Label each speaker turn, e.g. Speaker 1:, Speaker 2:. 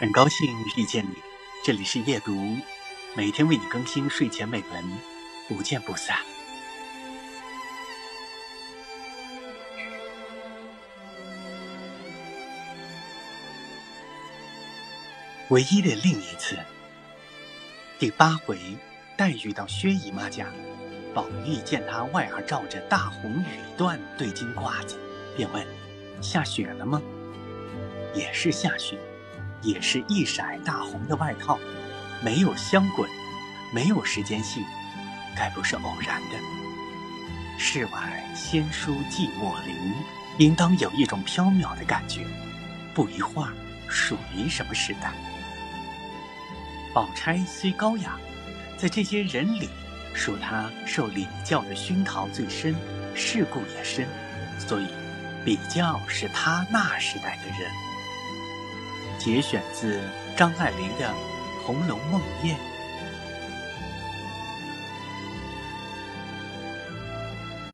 Speaker 1: 很高兴遇见你，这里是夜读，每天为你更新睡前美文，不见不散。唯一的另一次，第八回，黛玉到薛姨妈家，宝玉见她外儿罩着大红羽缎对襟褂子，便问：“下雪了吗？”也是下雪。也是一色大红的外套，没有香滚，没有时间性，该不是偶然的。世外仙姝寂寞林，应当有一种飘渺的感觉。不一会儿，属于什么时代？宝钗虽高雅，在这些人里，属她受礼教的熏陶最深，世故也深，所以比较是她那时代的人。节选自张爱玲的《红楼梦宴》。